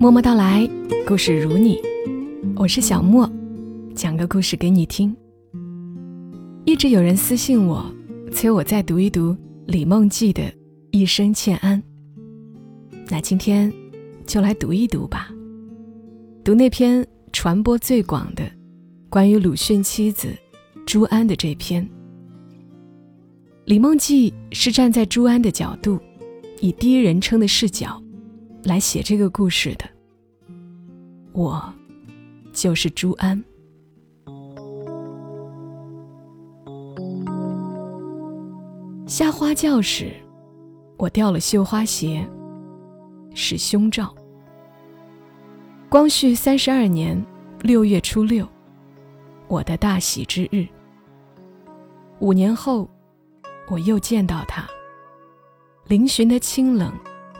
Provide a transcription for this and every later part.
默默到来，故事如你，我是小莫，讲个故事给你听。一直有人私信我，催我再读一读李梦记的《一生欠安》。那今天就来读一读吧，读那篇传播最广的关于鲁迅妻子朱安的这篇。李梦记是站在朱安的角度，以第一人称的视角。来写这个故事的，我就是朱安。下花轿时，我掉了绣花鞋，是胸罩。光绪三十二年六月初六，我的大喜之日。五年后，我又见到他，嶙峋的清冷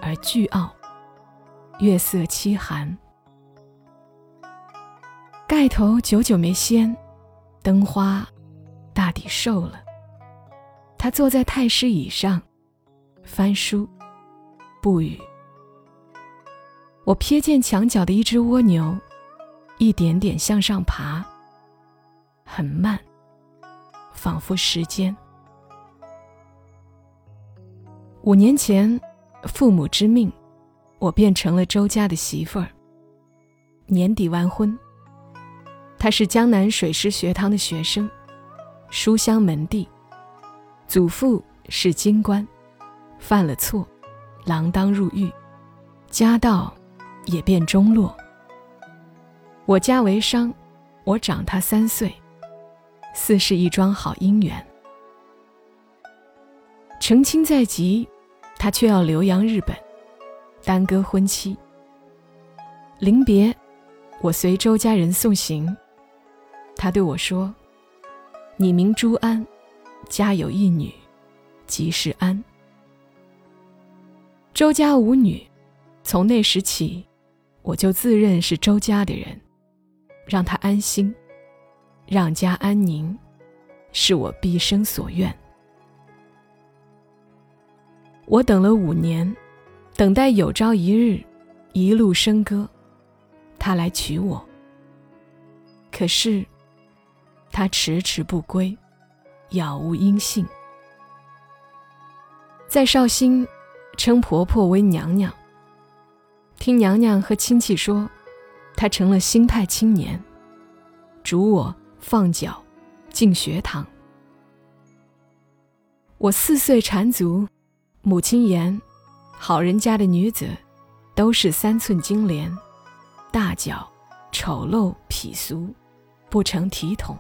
而倨傲。月色凄寒，盖头久久没掀，灯花大抵瘦了。他坐在太师椅上，翻书，不语。我瞥见墙角的一只蜗牛，一点点向上爬，很慢，仿佛时间。五年前，父母之命。我变成了周家的媳妇儿。年底完婚。他是江南水师学堂的学生，书香门第。祖父是京官，犯了错，锒铛入狱，家道也变中落。我家为商，我长他三岁，似是一桩好姻缘。成亲在即，他却要留洋日本。耽搁婚期。临别，我随周家人送行。他对我说：“你名朱安，家有一女，即是安。周家无女，从那时起，我就自认是周家的人，让他安心，让家安宁，是我毕生所愿。我等了五年。”等待有朝一日，一路笙歌，他来娶我。可是，他迟迟不归，杳无音信。在绍兴，称婆婆为娘娘。听娘娘和亲戚说，他成了新派青年，嘱我放脚进学堂。我四岁缠足，母亲言。好人家的女子，都是三寸金莲，大脚，丑陋鄙俗，不成体统。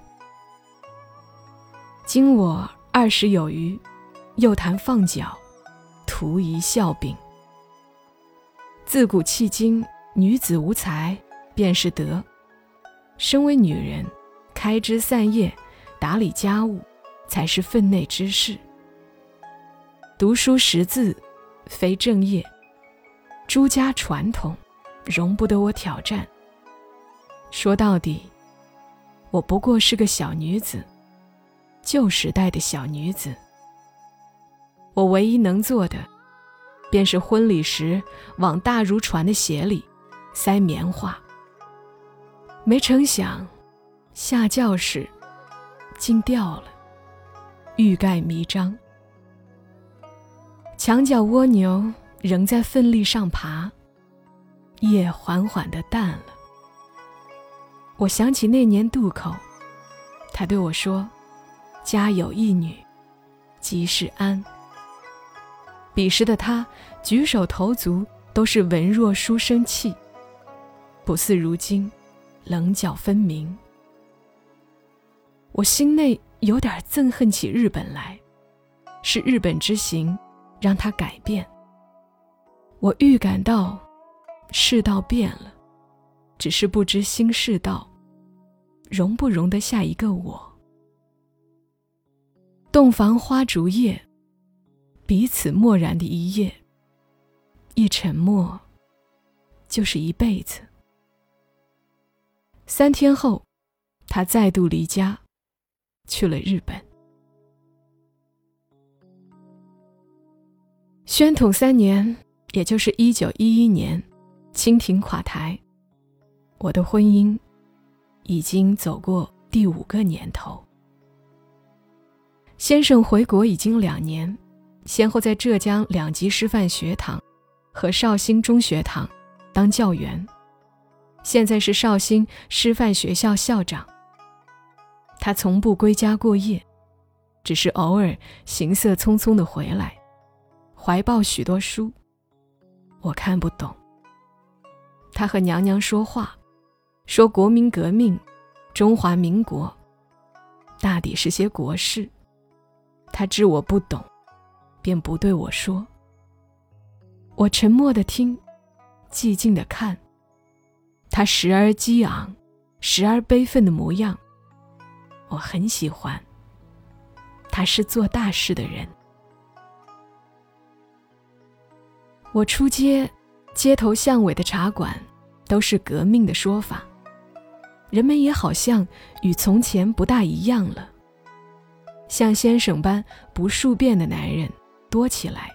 今我二十有余，又谈放脚，徒疑笑柄。自古迄今，女子无才便是德。身为女人，开枝散叶，打理家务，才是分内之事。读书识字。非正业，朱家传统，容不得我挑战。说到底，我不过是个小女子，旧时代的小女子。我唯一能做的，便是婚礼时往大如船的鞋里塞棉花。没成想，下轿时竟掉了，欲盖弥彰。墙角蜗牛仍在奋力上爬，夜缓缓的淡了。我想起那年渡口，他对我说：“家有一女，即是安。”彼时的他举手投足都是文弱书生气，不似如今棱角分明。我心内有点憎恨起日本来，是日本之行。让他改变。我预感到世道变了，只是不知新世道容不容得下一个我。洞房花烛夜，彼此默然的一夜，一沉默就是一辈子。三天后，他再度离家，去了日本。宣统三年，也就是一九一一年，清廷垮台，我的婚姻已经走过第五个年头。先生回国已经两年，先后在浙江两级师范学堂和绍兴中学堂当教员，现在是绍兴师范学校校长。他从不归家过夜，只是偶尔行色匆匆的回来，怀抱许多书，我看不懂。他和娘娘说话，说国民革命、中华民国，大抵是些国事。他知我不懂，便不对我说。我沉默的听，寂静的看。他时而激昂，时而悲愤的模样，我很喜欢。他是做大事的人。我出街，街头巷尾的茶馆，都是革命的说法。人们也好像与从前不大一样了。像先生般不数变的男人多起来，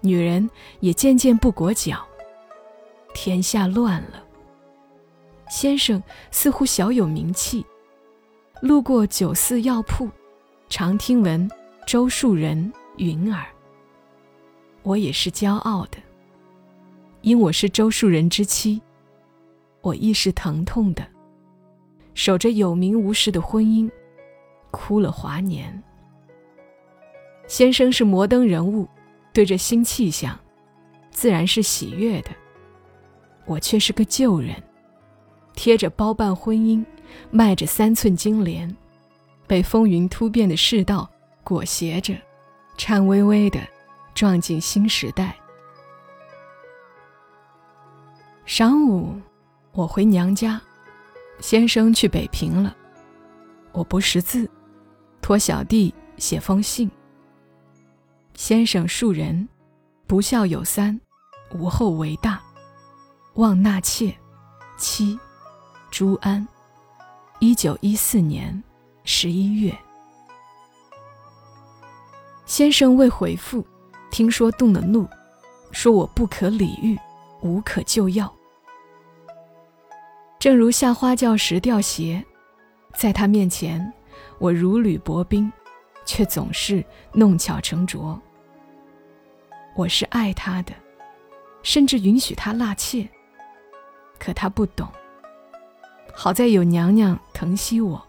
女人也渐渐不裹脚。天下乱了。先生似乎小有名气，路过酒肆药铺，常听闻周树人、云儿。我也是骄傲的，因我是周树人之妻，我亦是疼痛的，守着有名无实的婚姻。哭了华年。先生是摩登人物，对着新气象，自然是喜悦的。我却是个旧人，贴着包办婚姻，迈着三寸金莲，被风云突变的世道裹挟着，颤巍巍的撞进新时代。晌午，我回娘家，先生去北平了，我不识字。托小弟写封信。先生庶人，不孝有三，无后为大，望纳妾，妻朱安。一九一四年十一月。先生未回复，听说动了怒，说我不可理喻，无可救药。正如下花轿时掉鞋，在他面前。我如履薄冰，却总是弄巧成拙。我是爱他的，甚至允许他纳妾。可他不懂。好在有娘娘疼惜我，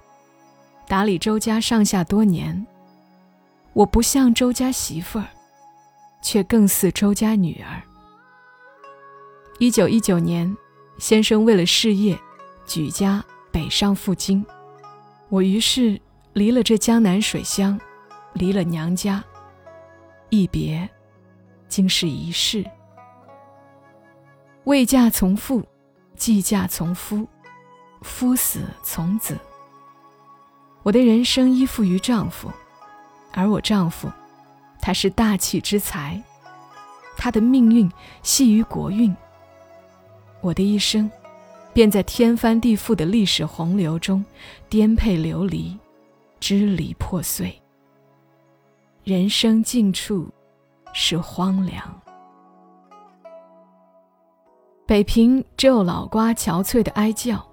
打理周家上下多年。我不像周家媳妇儿，却更似周家女儿。一九一九年，先生为了事业，举家北上赴京，我于是。离了这江南水乡，离了娘家，一别，竟是一世。未嫁从父，既嫁从夫，夫死从子。我的人生依附于丈夫，而我丈夫，他是大气之才，他的命运系于国运。我的一生，便在天翻地覆的历史洪流中颠沛流离。支离破碎，人生尽处是荒凉。北平只有老瓜憔悴的哀叫，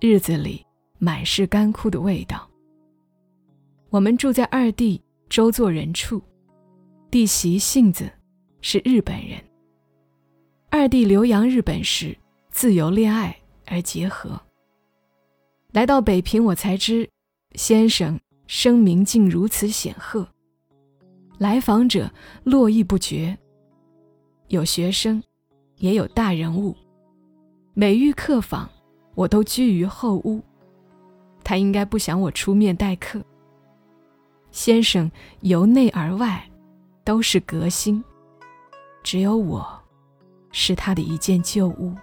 日子里满是干枯的味道。我们住在二弟周作人处，弟媳杏子是日本人。二弟留洋日本时，自由恋爱而结合。来到北平，我才知。先生声名竟如此显赫，来访者络绎不绝，有学生，也有大人物。每遇客访，我都居于后屋。他应该不想我出面待客。先生由内而外都是革新，只有我，是他的一件旧物。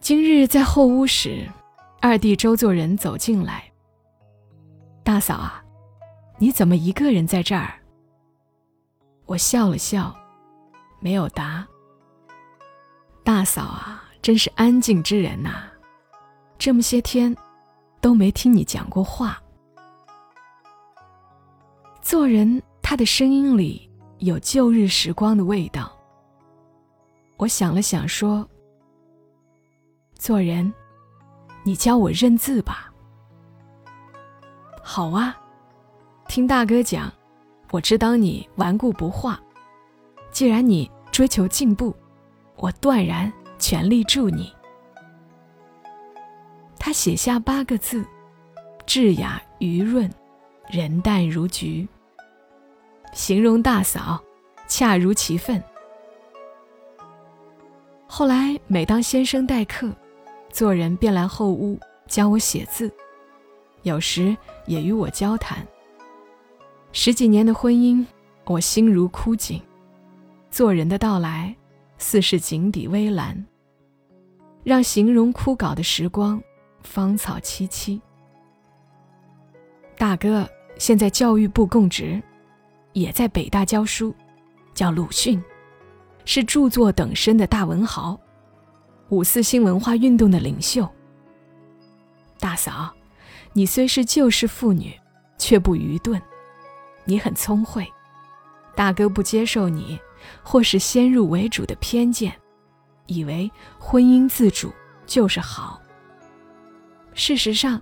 今日在后屋时。二弟周作人走进来。大嫂啊，你怎么一个人在这儿？我笑了笑，没有答。大嫂啊，真是安静之人呐，这么些天都没听你讲过话。做人，他的声音里有旧日时光的味道，我想了想，说：“做人，你教我认字吧。”好啊，听大哥讲，我知道你顽固不化。既然你追求进步，我断然全力助你。他写下八个字：智雅愚润，人淡如菊。形容大嫂，恰如其分。后来每当先生待客，做人便来后屋教我写字。有时也与我交谈。十几年的婚姻，我心如枯井。做人的到来，似是井底微澜，让形容枯槁的时光，芳草萋萋。大哥现在教育部供职，也在北大教书，叫鲁迅，是著作等身的大文豪，五四新文化运动的领袖。大嫂。你虽是旧式妇女，却不愚钝。你很聪慧，大哥不接受你，或是先入为主的偏见，以为婚姻自主就是好。事实上，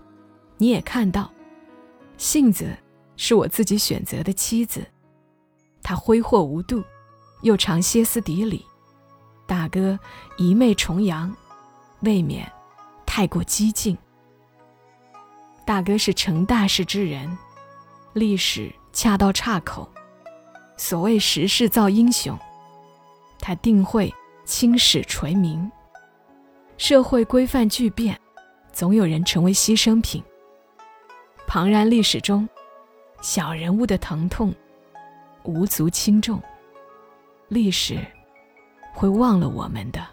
你也看到，杏子是我自己选择的妻子，他挥霍无度，又常歇斯底里。大哥一昧重阳，未免太过激进。大哥是成大事之人，历史恰到岔口。所谓时势造英雄，他定会青史垂名。社会规范巨变，总有人成为牺牲品。庞然历史中，小人物的疼痛无足轻重，历史会忘了我们的。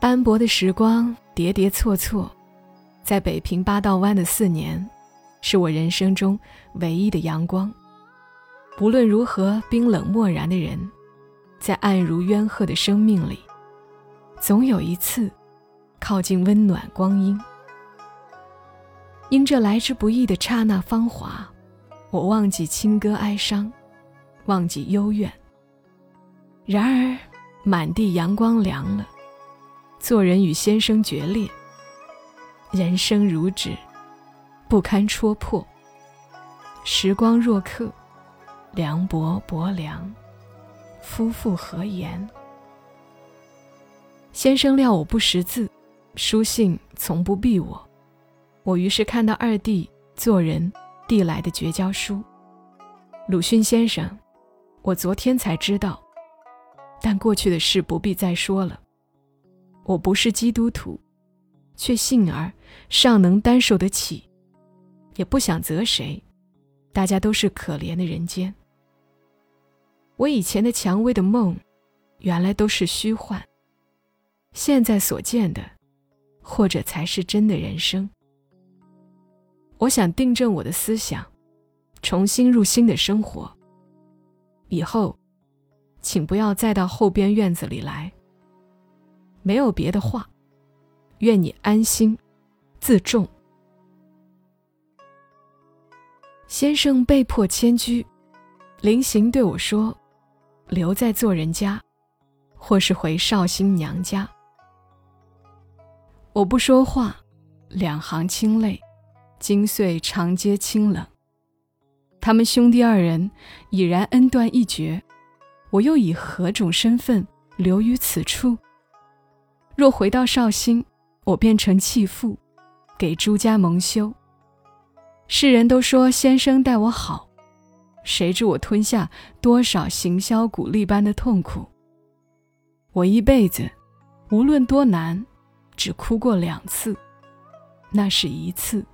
斑驳的时光。跌跌错错，在北平八道湾的四年，是我人生中唯一的阳光。无论如何冰冷漠然的人，在暗如渊壑的生命里，总有一次靠近温暖光阴。因这来之不易的刹那芳华，我忘记清歌哀伤，忘记幽怨。然而，满地阳光凉了。做人与先生决裂，人生如纸，不堪戳破。时光若客，凉薄薄凉，夫复何言？先生料我不识字，书信从不避我。我于是看到二弟做人递来的绝交书。鲁迅先生，我昨天才知道，但过去的事不必再说了。我不是基督徒，却幸而尚能担受得起，也不想责谁，大家都是可怜的人间。我以前的蔷薇的梦，原来都是虚幻。现在所见的，或者才是真的人生。我想订正我的思想，重新入新的生活。以后，请不要再到后边院子里来。没有别的话，愿你安心，自重。先生被迫迁居，临行对我说：“留在做人家，或是回绍兴娘家。”我不说话，两行清泪，惊碎长街清冷。他们兄弟二人已然恩断义绝，我又以何种身份留于此处？若回到绍兴，我变成弃妇，给朱家蒙羞。世人都说先生待我好，谁知我吞下多少行销鼓励般的痛苦。我一辈子，无论多难，只哭过两次，那是一次。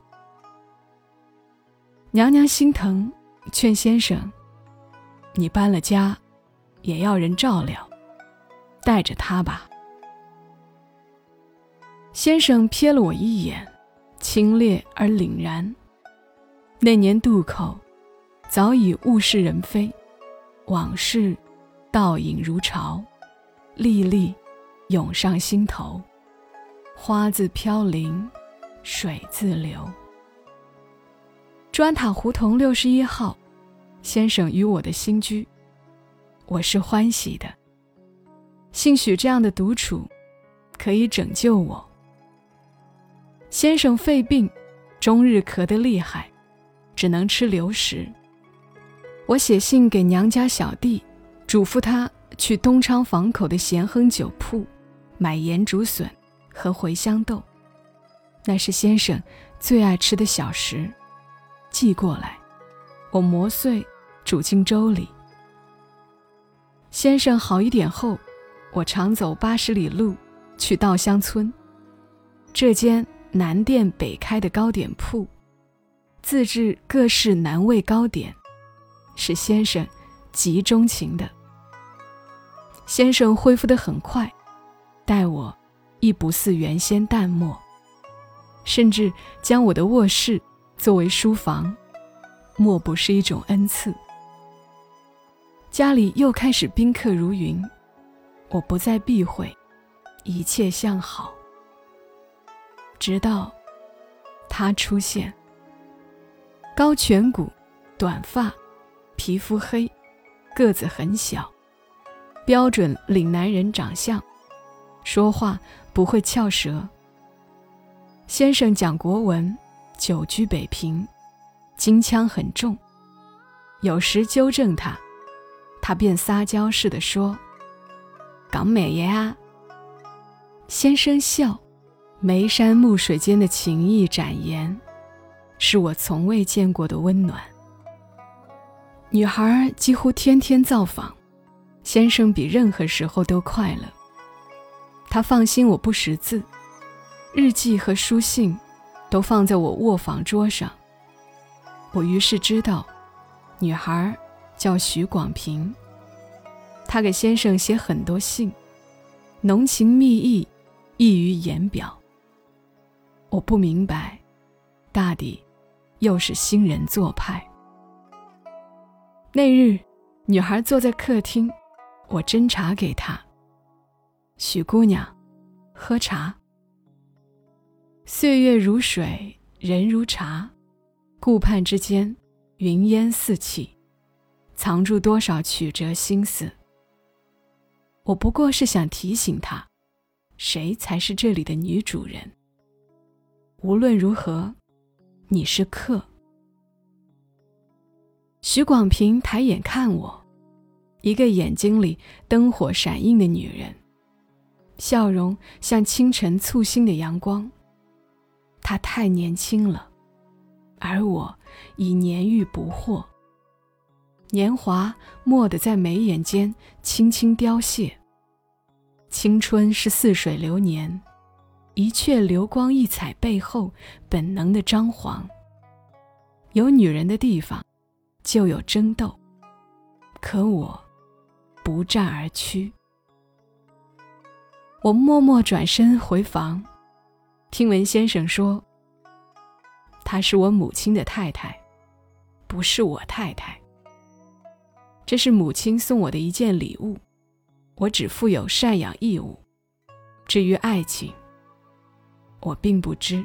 娘娘心疼，劝先生：“你搬了家，也要人照料，带着他吧。”先生瞥了我一眼，清冽而凛然。那年渡口，早已物是人非，往事倒影如潮，历历涌上心头。花自飘零，水自流。砖塔胡同六十一号，先生与我的新居。我是欢喜的。兴许这样的独处，可以拯救我。先生肺病，终日咳得厉害，只能吃流食。我写信给娘家小弟，嘱咐他去东昌坊口的咸亨酒铺买盐竹笋和茴香豆，那是先生最爱吃的小食，寄过来，我磨碎煮进粥里。先生好一点后，我常走八十里路去稻香村，这间南店北开的糕点铺，自制各式南味糕点，是先生极钟情的。先生恢复得很快，待我亦不似原先淡漠，甚至将我的卧室作为书房，莫不是一种恩赐。家里又开始宾客如云，我不再避讳，一切向好。直到他出现，高颧骨，短发，皮肤黑，个子很小，标准岭南人长相，说话不会翘舌。先生讲国文，久居北平，京腔很重，有时纠正他。他便撒娇似的说：“港美爷啊。”先生笑，眉山目水间的情意展颜，是我从未见过的温暖。女孩几乎天天造访，先生比任何时候都快乐。他放心我不识字，日记和书信都放在我卧房桌上。我于是知道，女孩。叫许广平，她给先生写很多信，浓情蜜意，溢于言表。我不明白，大抵又是新人做派。那日，女孩坐在客厅，我斟茶给她。许姑娘，喝茶。岁月如水，人如茶，顾盼之间，云烟四起。藏住多少曲折心思？我不过是想提醒他，谁才是这里的女主人。无论如何，你是客。许广平抬眼看我，一个眼睛里灯火闪映的女人，笑容像清晨簇新的阳光。他太年轻了，而我已年逾不惑。年华蓦地在眉眼间轻轻凋谢。青春是似水流年，一阙流光溢彩背后本能的张狂。有女人的地方，就有争斗。可我不战而屈。我默默转身回房，听闻先生说：“她是我母亲的太太，不是我太太。”这是母亲送我的一件礼物，我只负有赡养义务。至于爱情，我并不知。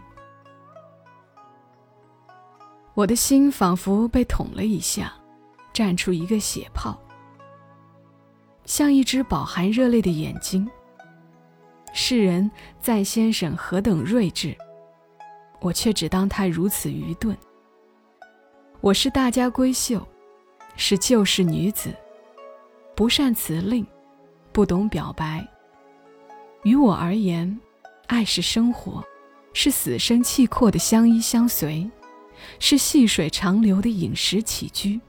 我的心仿佛被捅了一下，绽出一个血泡，像一只饱含热泪的眼睛。世人赞先生何等睿智，我却只当他如此愚钝。我是大家闺秀。是旧式女子，不善辞令，不懂表白。于我而言，爱是生活，是死生契阔的相依相随，是细水长流的饮食起居。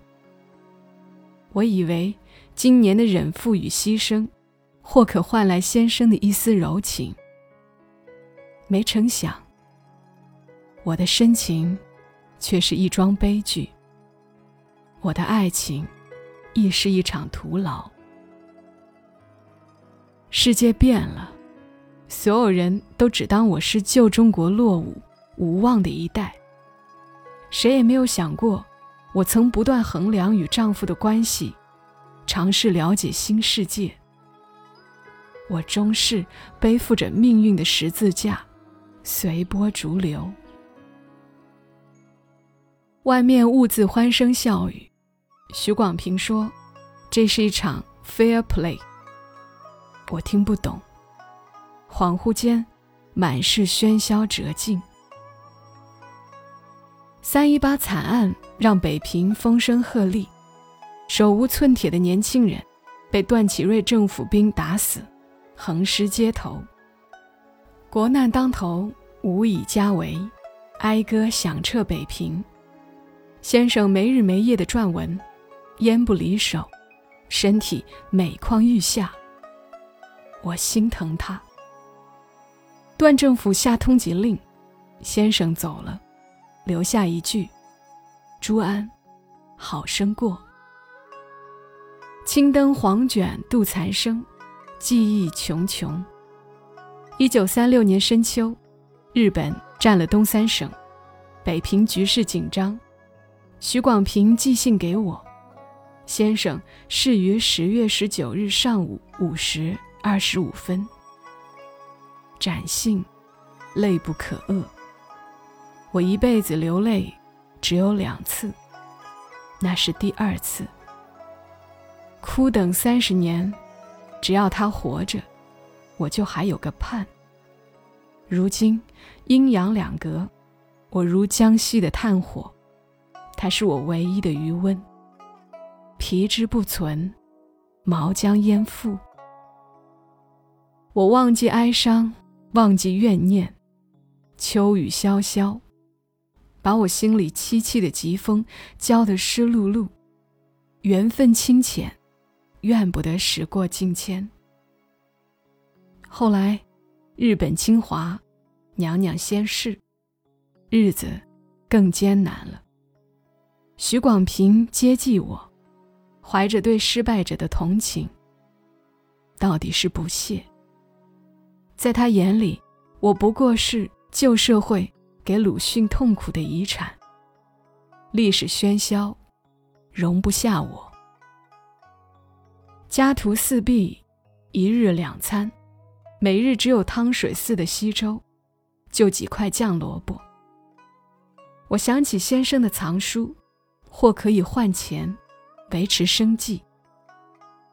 我以为今年的忍负与牺牲，或可换来先生的一丝柔情。没成想，我的深情，却是一桩悲剧。我的爱情，亦是一场徒劳。世界变了，所有人都只当我是旧中国落伍无望的一代。谁也没有想过，我曾不断衡量与丈夫的关系，尝试了解新世界。我终是背负着命运的十字架，随波逐流。外面兀自欢声笑语。徐广平说：“这是一场 fair play。我听不懂。恍惚间，满是喧嚣折尽。三一八惨案让北平风声鹤唳，手无寸铁的年轻人被段祺瑞政府兵打死，横尸街头。国难当头，无以家为，哀歌响彻北平。先生没日没夜的撰文，烟不离手，身体每况愈下。我心疼他。段政府下通缉令，先生走了。留下一句：“朱安，好生过。”青灯黄卷度残生，记忆穷穷。一九三六年深秋，日本占了东三省，北平局势紧张。许广平寄信给我，先生逝于十月十九日上午五时二十五分。展信，泪不可遏。我一辈子流泪，只有两次。那是第二次。哭等三十年，只要他活着，我就还有个盼。如今阴阳两隔，我如江西的炭火，他是我唯一的余温。皮之不存，毛将焉附？我忘记哀伤，忘记怨念，秋雨潇潇。把我心里凄凄的疾风浇得湿漉漉，缘分清浅，怨不得时过境迁。后来，日本侵华，娘娘先逝，日子更艰难了。许广平接济我，怀着对失败者的同情，到底是不屑。在他眼里，我不过是旧社会。给鲁迅痛苦的遗产。历史喧嚣，容不下我。家徒四壁，一日两餐，每日只有汤水似的稀粥，就几块酱萝卜。我想起先生的藏书，或可以换钱，维持生计。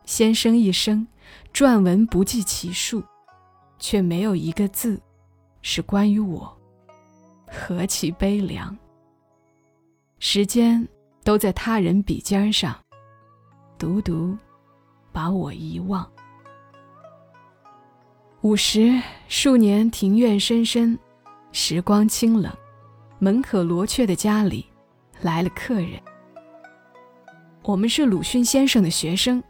先生一生撰文不计其数，却没有一个字是关于我。何其悲凉！时间都在他人笔尖上，独独把我遗忘。午时，数年庭院深深，时光清冷，门可罗雀的家里来了客人。我们是鲁迅先生的学生，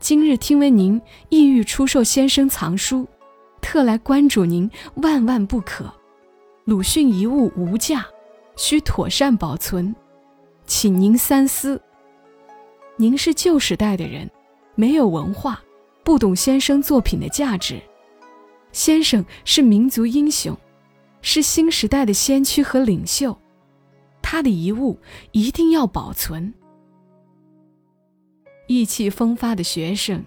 今日听闻您意欲出售先生藏书，特来关主您，万万不可。鲁迅遗物无价，需妥善保存，请您三思。您是旧时代的人，没有文化，不懂先生作品的价值。先生是民族英雄，是新时代的先驱和领袖，他的遗物一定要保存。意气风发的学生，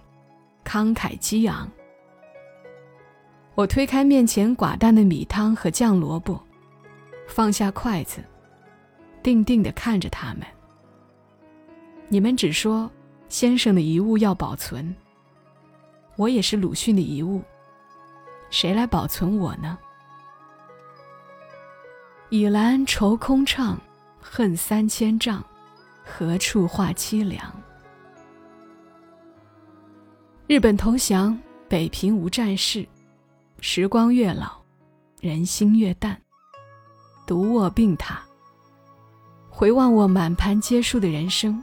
慷慨激昂。我推开面前寡淡的米汤和酱萝卜，放下筷子，定定地看着他们。你们只说先生的遗物要保存，我也是鲁迅的遗物，谁来保存我呢？倚栏愁空怅，恨三千丈，何处话凄凉？日本投降，北平无战事。时光越老，人心越淡。独卧病榻，回望我满盘皆输的人生，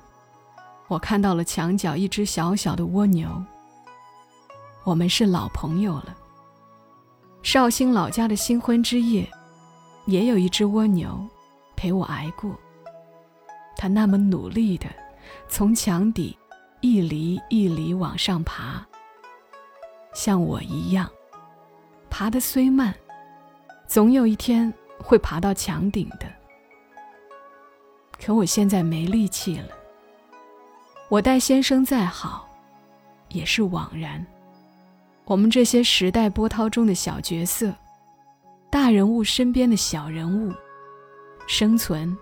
我看到了墙角一只小小的蜗牛。我们是老朋友了。绍兴老家的新婚之夜，也有一只蜗牛陪我挨过。它那么努力的从墙底一厘一厘往上爬，像我一样。爬得虽慢，总有一天会爬到墙顶的。可我现在没力气了。我待先生再好，也是枉然。我们这些时代波涛中的小角色，大人物身边的小人物，生存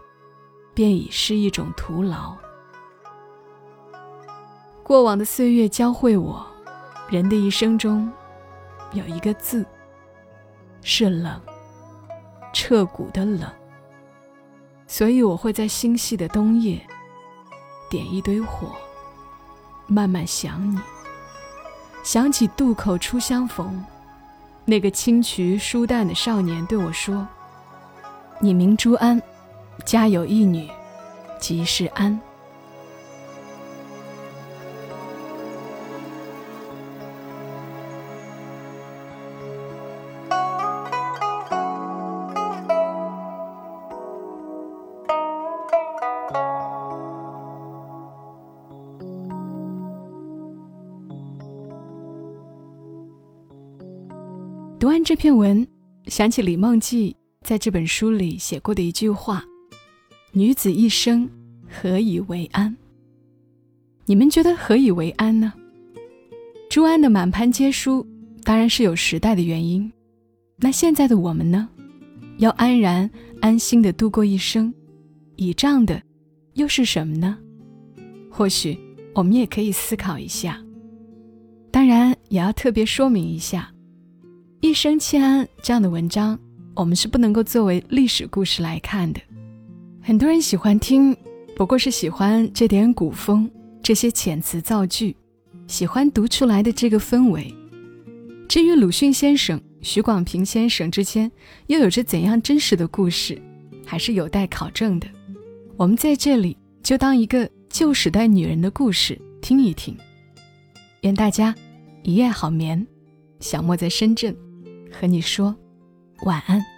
便已是一种徒劳。过往的岁月教会我，人的一生中有一个字是冷，彻骨的冷。所以我会在星系的冬夜点一堆火，慢慢想你，想起渡口初相逢，那个青渠疏淡的少年对我说：“你名朱安，家有一女，即是安。”读完这篇文，想起李梦骥在这本书里写过的一句话：“女子一生何以为安？”你们觉得何以为安呢？朱安的满盘皆输，当然是有时代的原因。那现在的我们呢？要安然安心的度过一生，倚仗的又是什么呢？或许我们也可以思考一下。当然，也要特别说明一下。一生欠安这样的文章，我们是不能够作为历史故事来看的。很多人喜欢听，不过是喜欢这点古风，这些遣词造句，喜欢读出来的这个氛围。至于鲁迅先生、许广平先生之间又有着怎样真实的故事，还是有待考证的。我们在这里就当一个旧时代女人的故事听一听。愿大家一夜好眠。小莫在深圳。和你说晚安。